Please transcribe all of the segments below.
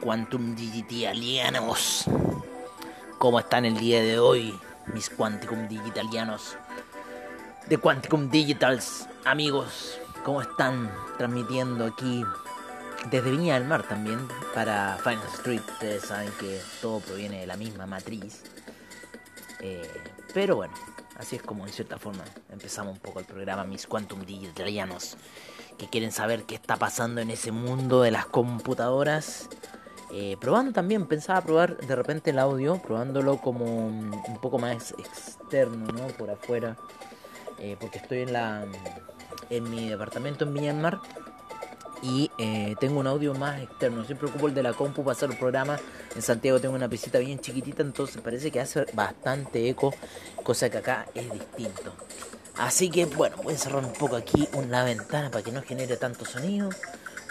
Quantum Digitalianos. ¿Cómo están el día de hoy, mis Quantum Digitalianos? De Quantum Digitals, amigos, ¿cómo están transmitiendo aquí desde Viña del Mar también para Final Street? Ustedes saben que todo proviene de la misma matriz. Eh, pero bueno, así es como en cierta forma empezamos un poco el programa, mis Quantum Digitalianos que quieren saber qué está pasando en ese mundo de las computadoras. Eh, probando también, pensaba probar de repente el audio, probándolo como un poco más externo, ¿no? Por afuera. Eh, porque estoy en la en mi departamento en Myanmar y eh, tengo un audio más externo. Siempre ocupo el de la compu para hacer el programa. En Santiago tengo una piscita bien chiquitita, entonces parece que hace bastante eco, cosa que acá es distinto. Así que bueno, voy a cerrar un poco aquí una ventana para que no genere tanto sonido.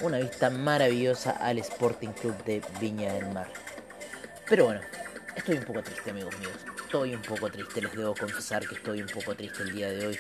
Una vista maravillosa al Sporting Club de Viña del Mar. Pero bueno, estoy un poco triste amigos míos. Estoy un poco triste, les debo confesar que estoy un poco triste el día de hoy.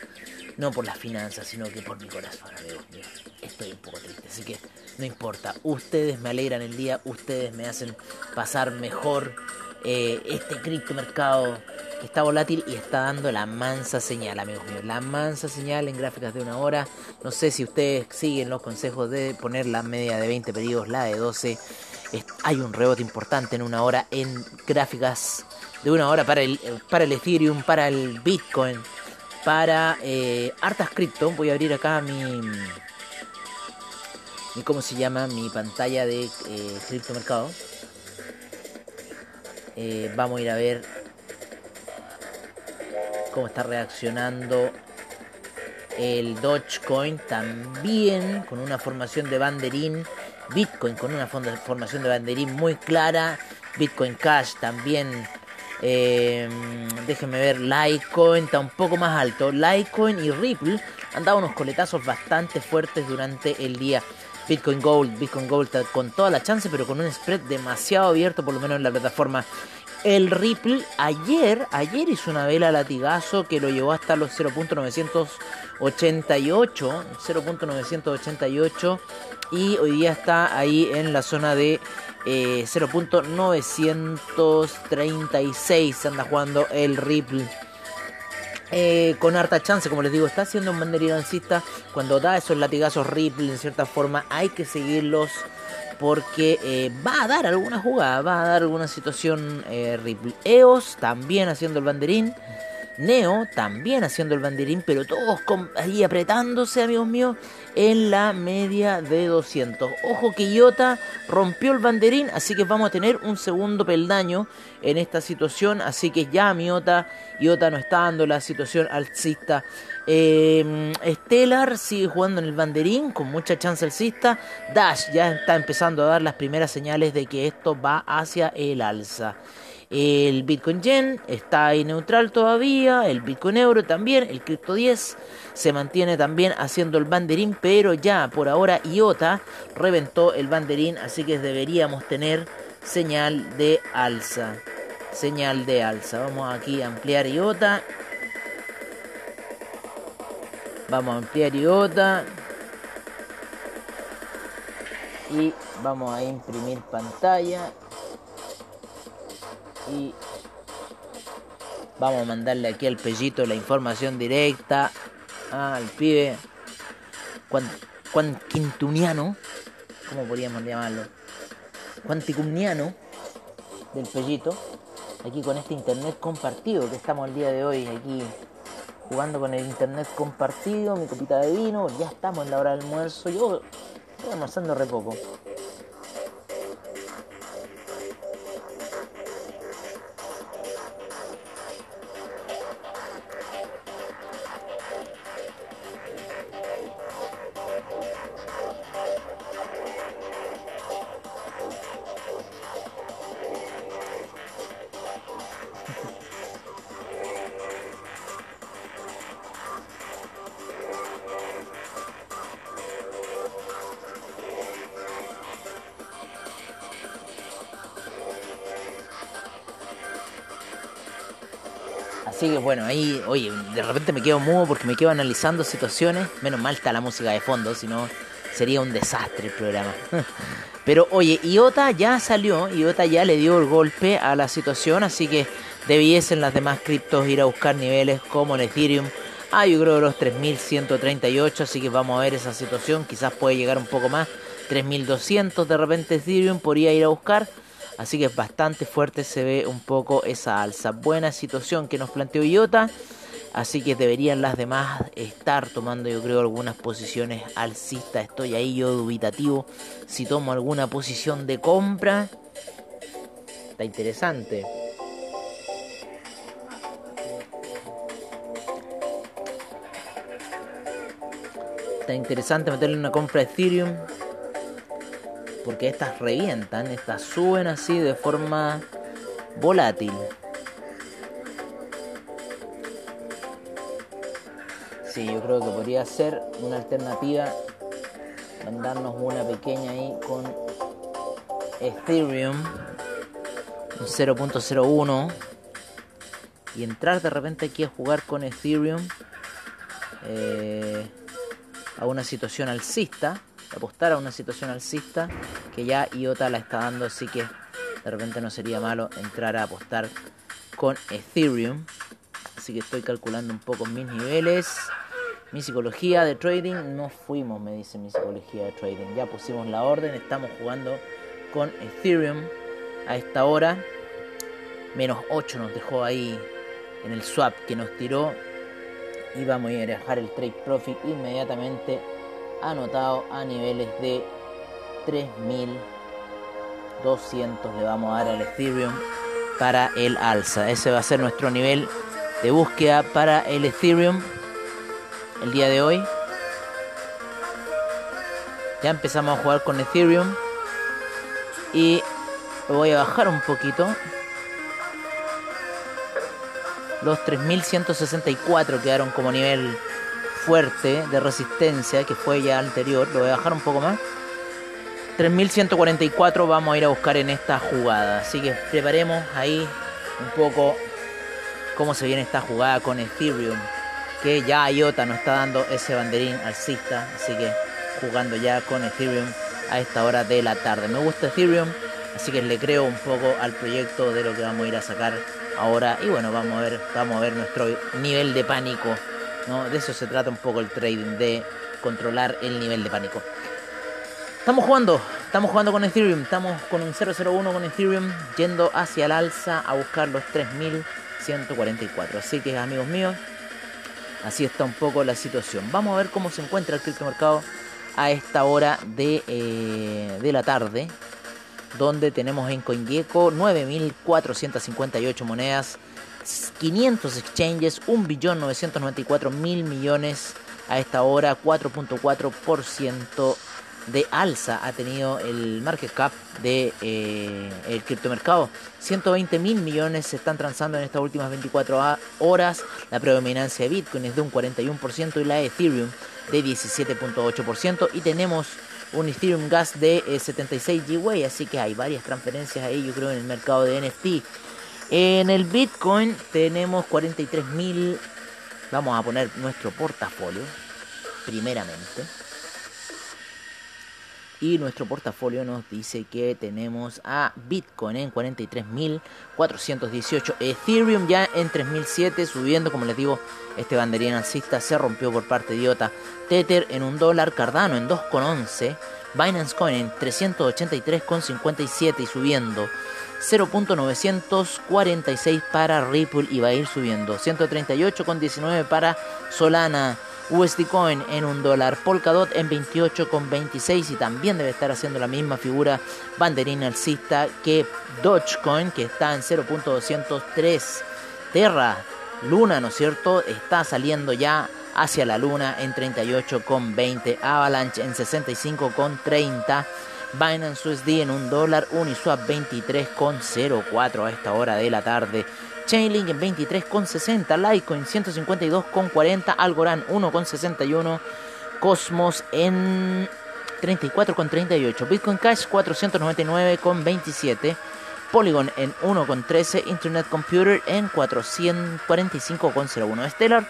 No por las finanzas, sino que por mi corazón, amigos míos. Estoy un poco triste, así que no importa. Ustedes me alegran el día, ustedes me hacen pasar mejor eh, este criptomercado que está volátil y está dando la mansa señal, amigos míos. La mansa señal en gráficas de una hora. No sé si ustedes siguen los consejos de poner la media de 20 pedidos, la de 12. hay un rebote importante en una hora en gráficas de una hora para el, para el Ethereum, para el Bitcoin, para eh, hartas. Voy a abrir acá mi, mi, ¿cómo se llama? Mi pantalla de eh, criptomercado. Eh, vamos a ir a ver cómo está reaccionando el Dogecoin también con una formación de banderín. Bitcoin con una formación de banderín muy clara. Bitcoin Cash también. Eh, déjenme ver. Litecoin está un poco más alto. Litecoin y Ripple han dado unos coletazos bastante fuertes durante el día. Bitcoin Gold, Bitcoin Gold está con toda la chance, pero con un spread demasiado abierto, por lo menos en la plataforma el Ripple ayer, ayer hizo una vela latigazo que lo llevó hasta los 0.988, 0.988 y hoy día está ahí en la zona de 0.936 eh, anda jugando el Ripple. Eh, con harta chance, como les digo, está haciendo un banderinancista. Cuando da esos latigazos Ripple, en cierta forma, hay que seguirlos porque eh, va a dar alguna jugada, va a dar alguna situación eh. EOS también haciendo el banderín. Neo también haciendo el banderín, pero todos ahí apretándose, amigos míos, en la media de 200. Ojo que Iota rompió el banderín, así que vamos a tener un segundo peldaño en esta situación. Así que ya Miota, Iota no está dando la situación alcista eh, Stellar sigue jugando en el banderín con mucha chance alcista. Dash ya está empezando a dar las primeras señales de que esto va hacia el alza. El Bitcoin Yen está ahí neutral todavía, el Bitcoin Euro también, el Crypto 10 se mantiene también haciendo el banderín, pero ya por ahora IOTA reventó el banderín, así que deberíamos tener señal de alza. Señal de alza. Vamos aquí a ampliar IOTA Vamos a ampliar IOTA. Y vamos a imprimir pantalla. Y vamos a mandarle aquí al pellito la información directa al pibe Juan, Quintuniano. ¿Cómo podríamos llamarlo? Quanticumniano del pellito. Aquí con este internet compartido que estamos el día de hoy aquí jugando con el internet compartido, mi copita de vino, ya estamos en la hora del almuerzo, yo estoy almorzando re poco. Así que bueno, ahí, oye, de repente me quedo mudo porque me quedo analizando situaciones. Menos mal está la música de fondo, si no sería un desastre el programa. Pero oye, IOTA ya salió, IOTA ya le dio el golpe a la situación, así que debiesen las demás criptos ir a buscar niveles como el Ethereum. Ah, yo creo los 3138, así que vamos a ver esa situación, quizás puede llegar un poco más. 3200 de repente Ethereum podría ir a buscar. Así que es bastante fuerte, se ve un poco esa alza. Buena situación que nos planteó IOTA. Así que deberían las demás estar tomando, yo creo, algunas posiciones alcistas. Estoy ahí yo dubitativo. Si tomo alguna posición de compra, está interesante. Está interesante meterle una compra de Ethereum. Porque estas revientan, estas suben así de forma volátil. Sí, yo creo que podría ser una alternativa mandarnos una pequeña ahí con Ethereum un 0.01 y entrar de repente aquí a jugar con Ethereum eh, a una situación alcista, apostar a una situación alcista que ya IOTA la está dando, así que de repente no sería malo entrar a apostar con Ethereum. Así que estoy calculando un poco mis niveles. Mi psicología de trading, no fuimos, me dice mi psicología de trading. Ya pusimos la orden, estamos jugando con Ethereum a esta hora. Menos 8 nos dejó ahí en el swap que nos tiró. Y vamos a ir a dejar el trade profit inmediatamente anotado a niveles de 3200. Le vamos a dar al Ethereum para el alza. Ese va a ser nuestro nivel de búsqueda para el Ethereum el día de hoy. Ya empezamos a jugar con Ethereum. Y voy a bajar un poquito. Los 3164 quedaron como nivel fuerte de resistencia, que fue ya anterior. Lo voy a bajar un poco más. 3144 vamos a ir a buscar en esta jugada. Así que preparemos ahí un poco cómo se viene esta jugada con Ethereum que ya IOTA nos está dando ese banderín alcista, así que jugando ya con Ethereum a esta hora de la tarde. Me gusta Ethereum, así que le creo un poco al proyecto de lo que vamos a ir a sacar ahora y bueno, vamos a ver, vamos a ver nuestro nivel de pánico, De eso se trata un poco el trading, de controlar el nivel de pánico. Estamos jugando, estamos jugando con Ethereum, estamos con un 001 con Ethereum yendo hacia el alza a buscar los 3144. Así que amigos míos, Así está un poco la situación. Vamos a ver cómo se encuentra el criptomercado a esta hora de, eh, de la tarde. Donde tenemos en CoinGecko 9.458 monedas, 500 exchanges, 1.994.000 millones a esta hora, 4.4% de alza ha tenido el market cap de eh, el criptomercado. 120 mil millones se están transando en estas últimas 24 horas. La predominancia de Bitcoin es de un 41% y la de Ethereum de 17.8%. Y tenemos un Ethereum Gas de 76 eh, GWay, así que hay varias transferencias ahí, yo creo, en el mercado de NFT. En el Bitcoin tenemos 43 mil. Vamos a poner nuestro portafolio, primeramente. Y nuestro portafolio nos dice que tenemos a Bitcoin en 43.418, Ethereum ya en 3.007, subiendo, como les digo, este banderín alcista se rompió por parte de IOTA, Tether en un dólar, Cardano en 2,11, Binance Coin en 383,57 y subiendo. 0.946 para Ripple y va a ir subiendo. 138,19 para Solana. USD Coin en un dólar, Polkadot en 28,26 y también debe estar haciendo la misma figura banderina alcista que Dogecoin que está en 0.203. Terra, Luna, ¿no es cierto? Está saliendo ya hacia la Luna en 38,20, Avalanche en 65,30. Binance USD en un dólar, Uniswap 23,04 a esta hora de la tarde. Chainlink en 23,60, Litecoin 152,40, Algorand 1,61, Cosmos en 34,38, Bitcoin Cash 499,27, Polygon en 1,13, Internet Computer en 445,01, Stellar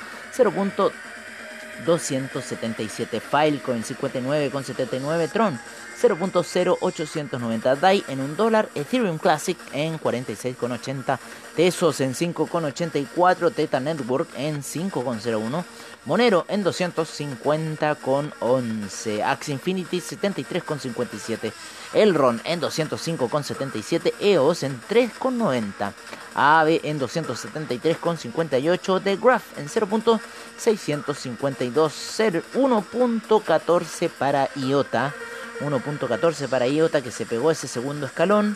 277 Filecoin 59,79 Tron 0.0890 DAI en un dólar, Ethereum Classic en 46,80, Tesos en 5,84, Teta Network en 5,01, Monero en 250,11, Axie Infinity 73,57, Elron en 205,77, EOS en 3,90, AAVE en 273,58, The Graph en 0.652, 1.14 para IOTA. 1.14 para IOTA que se pegó ese segundo escalón.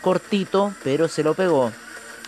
Cortito, pero se lo pegó.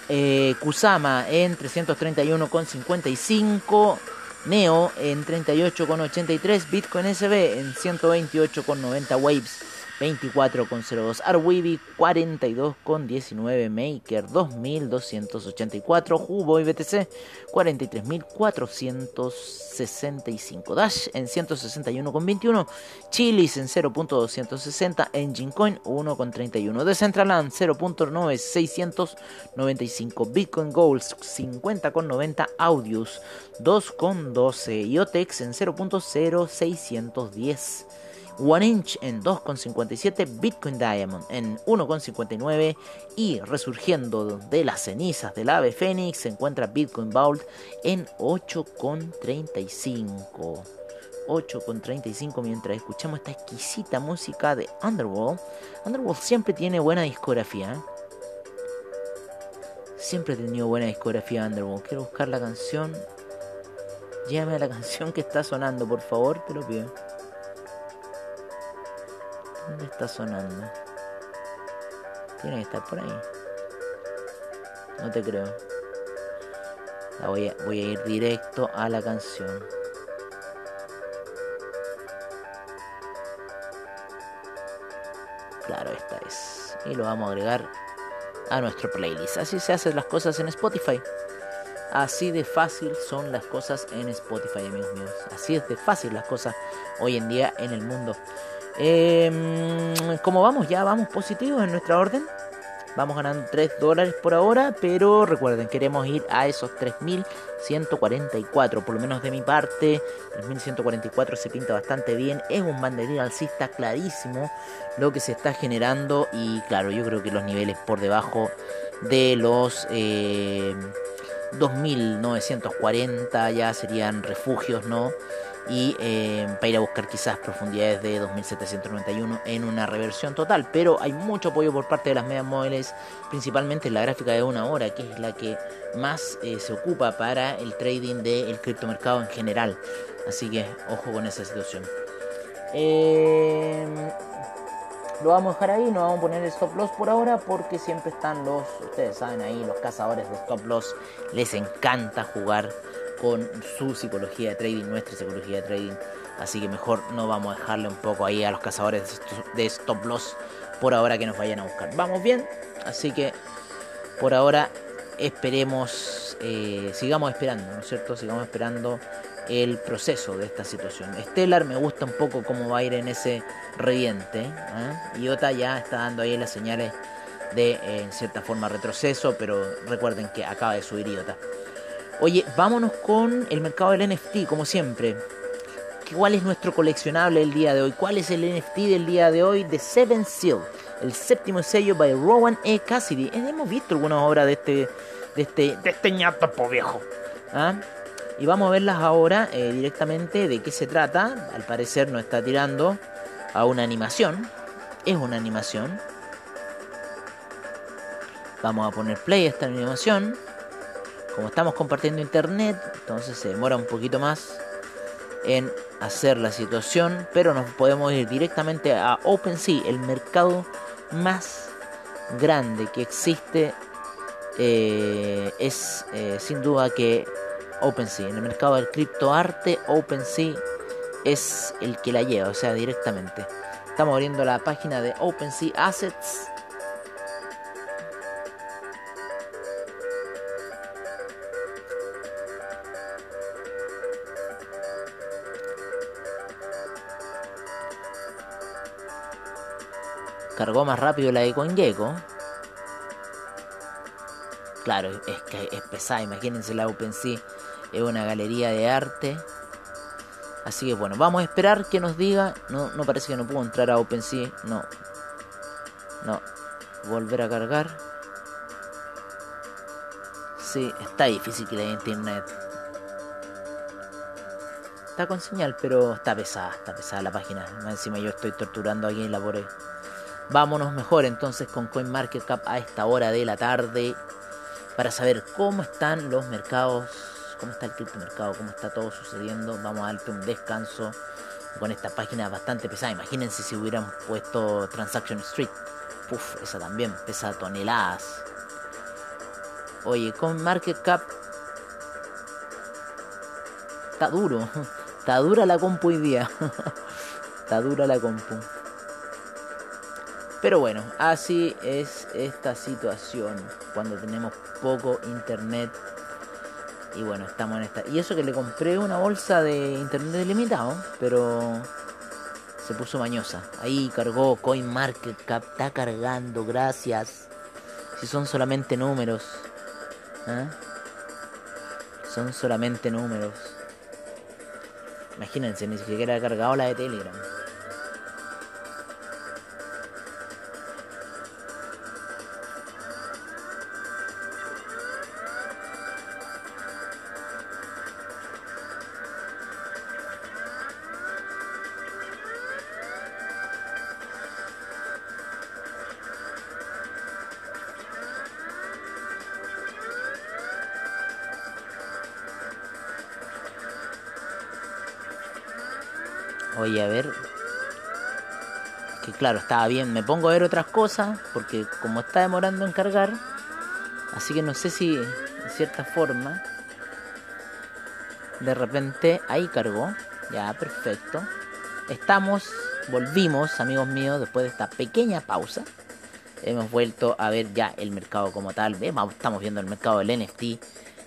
Eh, Kusama en 331,55. Neo en 38,83. Bitcoin SB en 128,90 Waves. 24,02 Arweeby 42,19 Maker 2284 Hubo y BTC 43.465 Dash en 161,21 Chilis en 0.260 Engine Coin 1,31 Decentraland 0.9695 Bitcoin Goals 50,90 Audius 2,12 Iotex en 0.0610 One Inch en 2,57, Bitcoin Diamond en 1,59 y resurgiendo de las cenizas del ave Fénix se encuentra Bitcoin Vault en 8,35. 8,35 mientras escuchamos esta exquisita música de Underworld. Underworld siempre tiene buena discografía. Siempre ha tenido buena discografía Underworld. Quiero buscar la canción. Llévame a la canción que está sonando, por favor, te lo pido. ¿Dónde está sonando? Tiene que estar por ahí. No te creo. voy, a, voy a ir directo a la canción. Claro, esta es. Y lo vamos a agregar a nuestro playlist. Así se hacen las cosas en Spotify. Así de fácil son las cosas en Spotify, amigos míos. Así es de fácil las cosas hoy en día en el mundo. Eh, como vamos, ya vamos positivos en nuestra orden. Vamos ganando 3 dólares por ahora, pero recuerden, queremos ir a esos 3.144, por lo menos de mi parte. 3.144 se pinta bastante bien, es un banderín alcista clarísimo lo que se está generando y claro, yo creo que los niveles por debajo de los... Eh, 2940 ya serían refugios, ¿no? Y eh, para ir a buscar quizás profundidades de 2791 en una reversión total. Pero hay mucho apoyo por parte de las medias móviles, principalmente en la gráfica de una hora, que es la que más eh, se ocupa para el trading del criptomercado en general. Así que ojo con esa situación. Eh, lo vamos a dejar ahí, no vamos a poner el stop loss por ahora porque siempre están los, ustedes saben ahí, los cazadores de stop loss. Les encanta jugar con su psicología de trading, nuestra psicología de trading. Así que mejor no vamos a dejarle un poco ahí a los cazadores de stop loss por ahora que nos vayan a buscar. Vamos bien, así que por ahora esperemos, eh, sigamos esperando, ¿no es cierto? Sigamos esperando el proceso de esta situación. Stellar me gusta un poco cómo va a ir en ese reviente. ¿eh? IOTA ya está dando ahí las señales de, en cierta forma, retroceso, pero recuerden que acaba de subir IOTA. Oye, vámonos con el mercado del NFT, como siempre. ¿Cuál es nuestro coleccionable del día de hoy? ¿Cuál es el NFT del día de hoy? De Seven Seal, el séptimo sello by Rowan E. Cassidy. Eh, hemos visto algunas obras de este, de este, de este ñato viejo. ¿Ah? Y vamos a verlas ahora eh, directamente de qué se trata. Al parecer nos está tirando a una animación. Es una animación. Vamos a poner play a esta animación. Como estamos compartiendo internet, entonces se demora un poquito más en hacer la situación, pero nos podemos ir directamente a OpenSea, el mercado más grande que existe. Eh, es eh, sin duda que OpenSea, en el mercado del criptoarte, OpenSea es el que la lleva, o sea, directamente. Estamos abriendo la página de OpenSea Assets cargó más rápido la de CoinGecko. Claro, es que es pesada, imagínense la OpenSea, es una galería de arte Así que bueno, vamos a esperar que nos diga. No, no parece que no puedo entrar a OpenSea. No. No. Volver a cargar. Sí, está difícil que la internet. Está con señal, pero está pesada, está pesada la página. Encima yo estoy torturando aquí en la pobre. Vámonos mejor entonces con CoinMarketCap a esta hora de la tarde para saber cómo están los mercados cómo está el criptomercado, cómo está todo sucediendo. Vamos a darte un descanso con esta página bastante pesada. Imagínense si hubieran puesto Transaction Street. Uf, esa también pesa toneladas. Oye, con Market Cap está duro. Está dura la compu hoy día. está dura la compu. Pero bueno, así es esta situación cuando tenemos poco internet y bueno, estamos en esta. Y eso que le compré una bolsa de internet ilimitado, pero se puso mañosa. Ahí cargó CoinMarketCap, está cargando, gracias. Si son solamente números. ¿eh? Son solamente números. Imagínense, ni siquiera ha cargado la de Telegram. Que claro, estaba bien. Me pongo a ver otras cosas. Porque como está demorando en cargar. Así que no sé si en cierta forma. De repente ahí cargó. Ya, perfecto. Estamos, volvimos, amigos míos, después de esta pequeña pausa. Hemos vuelto a ver ya el mercado como tal. Estamos viendo el mercado del NFT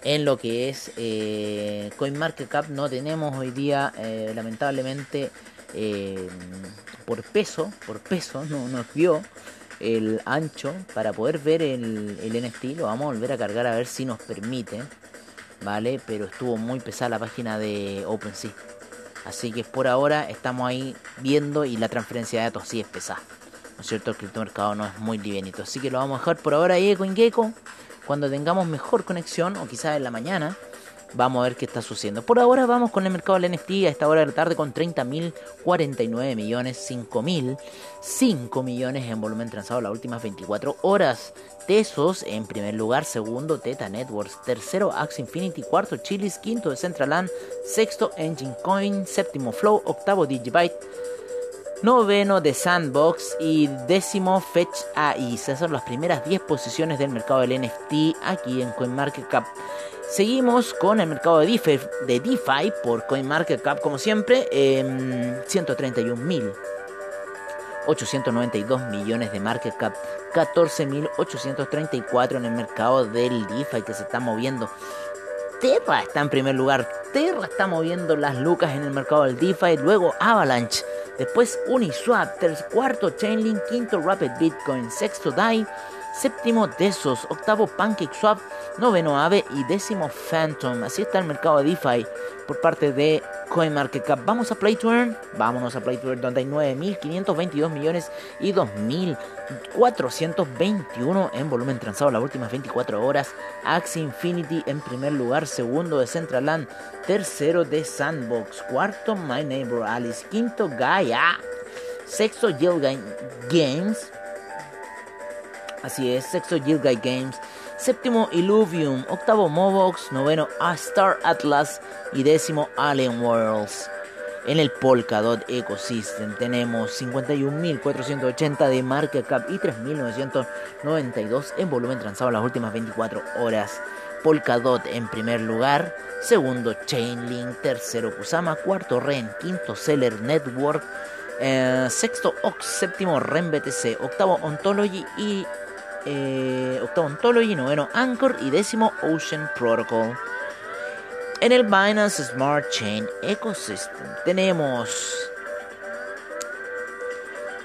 en lo que es eh, CoinMarketCap no tenemos hoy día eh, lamentablemente eh, por peso por peso no nos dio el ancho para poder ver el, el NFT lo vamos a volver a cargar a ver si nos permite vale pero estuvo muy pesada la página de OpenSea. Así que por ahora estamos ahí viendo y la transferencia de datos sí es pesada ¿no es cierto? el criptomercado no es muy livianito. Así que lo vamos a dejar por ahora ahí CoinGecko. Cuando tengamos mejor conexión, o quizás en la mañana, vamos a ver qué está sucediendo. Por ahora vamos con el mercado del NFT a esta hora de la tarde con 30.000, 49 millones, 5.000, 5 millones en volumen transado las últimas 24 horas. Tesos en primer lugar, segundo Teta Networks, tercero Axe Infinity, cuarto Chilis, quinto Decentraland, sexto Engine Coin, séptimo Flow, octavo Digibyte noveno de Sandbox y décimo Fetch AI. Esas son las primeras 10 posiciones del mercado del NFT aquí en CoinMarketCap. Seguimos con el mercado de DeFi, de DeFi por CoinMarketCap como siempre, en 131.892 millones de market cap, 14.834 en el mercado del DeFi que se está moviendo. Terra está en primer lugar, Terra está moviendo las lucas en el mercado del DeFi, luego Avalanche Después Uniswap, cuarto Chainlink, quinto Rapid Bitcoin, sexto DAI, séptimo Tesos, octavo PancakeSwap, noveno Ave y décimo Phantom. Así está el mercado de DeFi por parte de CoinMarketCap. Vamos a Play to Earn. Vámonos a Play to Earn donde hay 9.522 millones y 2.421 en volumen transado las últimas 24 horas. Axie Infinity en primer lugar, segundo de Centraland, tercero de Sandbox, cuarto My Neighbor Alice, quinto Gaia, sexto Yield Games. Así es, sexto Yield Games séptimo Illuvium, octavo Mobox, noveno A Star Atlas y décimo Alien Worlds. En el Polkadot Ecosystem tenemos 51.480 de market cap y 3.992 en volumen transado en las últimas 24 horas. Polkadot en primer lugar, segundo Chainlink, tercero Kusama, cuarto Ren, quinto Seller Network, eh, sexto Ox, séptimo Ren BTC, octavo Ontology y eh, octavo Ontology, noveno Anchor y décimo Ocean Protocol. En el Binance Smart Chain Ecosystem tenemos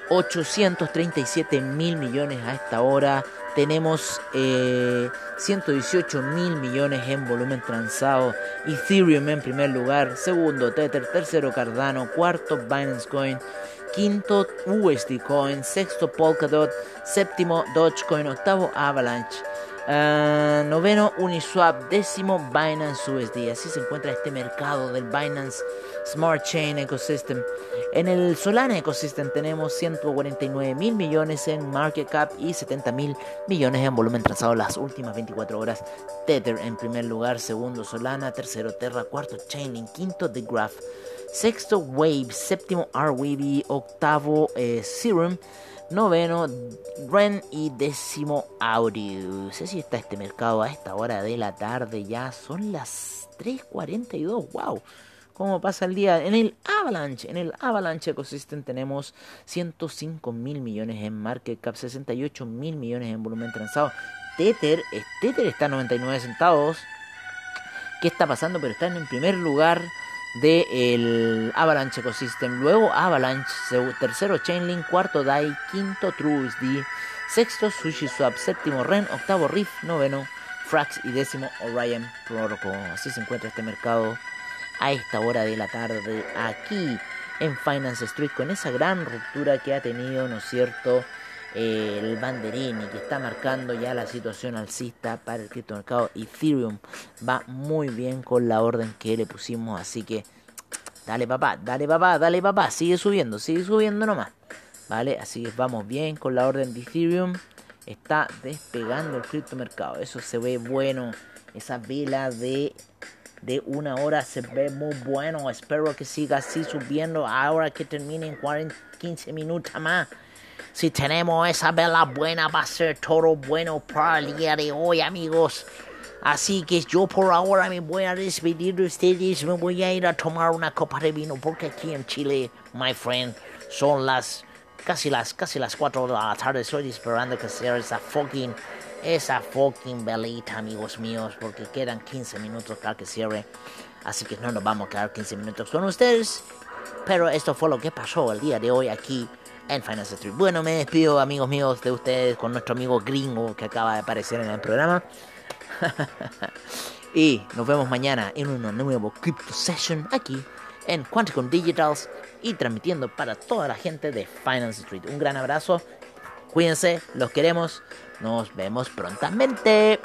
837 mil millones a esta hora tenemos 118 eh, mil millones en volumen transado. Ethereum en primer lugar, segundo Tether, tercero Cardano, cuarto Binance Coin, quinto USD Coin, sexto Polkadot, séptimo Dogecoin, octavo Avalanche. Uh, noveno Uniswap, décimo Binance USD. Así se encuentra este mercado del Binance Smart Chain Ecosystem. En el Solana Ecosystem tenemos 149 mil millones en market cap y 70 mil millones en volumen transado las últimas 24 horas. Tether en primer lugar, segundo Solana, tercero Terra, cuarto Chainlink, quinto The Graph, sexto Wave, séptimo RWB, octavo eh, Serum noveno Ren y décimo sé si está este mercado a esta hora de la tarde ya. Son las 3.42. ¡Wow! ¿Cómo pasa el día? En el Avalanche, en el Avalanche Ecosystem tenemos 105 mil millones en market cap, 68 mil millones en volumen transado. Tether, Tether está a 99 centavos. ¿Qué está pasando? Pero están en primer lugar del el Avalanche Ecosystem, luego Avalanche, tercero Chainlink, cuarto DAI, quinto TrueUSD, sexto SushiSwap, séptimo REN, octavo Riff, noveno Frax y décimo Orion Protocol. Así se encuentra este mercado a esta hora de la tarde aquí en Finance Street con esa gran ruptura que ha tenido, ¿no es cierto? El banderini que está marcando ya la situación alcista para el criptomercado Ethereum. Va muy bien con la orden que le pusimos así que dale papá dale papá dale papá sigue subiendo sigue subiendo nomás vale así que vamos bien con la orden de Ethereum. Está despegando el criptomercado eso se ve bueno esa vela de de una hora se ve muy bueno espero que siga así subiendo ahora que termine en 40, 15 minutos más si tenemos esa vela buena, va a ser todo bueno para el día de hoy, amigos. Así que yo por ahora me voy a despedir de ustedes. Me voy a ir a tomar una copa de vino porque aquí en Chile, my friend, son las casi las casi las 4 de la tarde. Estoy esperando que sea esa fucking esa fucking velita, amigos míos, porque quedan 15 minutos para que cierre. Así que no nos vamos a quedar 15 minutos con ustedes. Pero esto fue lo que pasó el día de hoy aquí en Finance Street. Bueno, me despido, amigos míos, de ustedes con nuestro amigo gringo que acaba de aparecer en el programa. y nos vemos mañana en un nuevo Crypto Session aquí en Quanticum Digitals y transmitiendo para toda la gente de Finance Street. Un gran abrazo, cuídense, los queremos, nos vemos prontamente.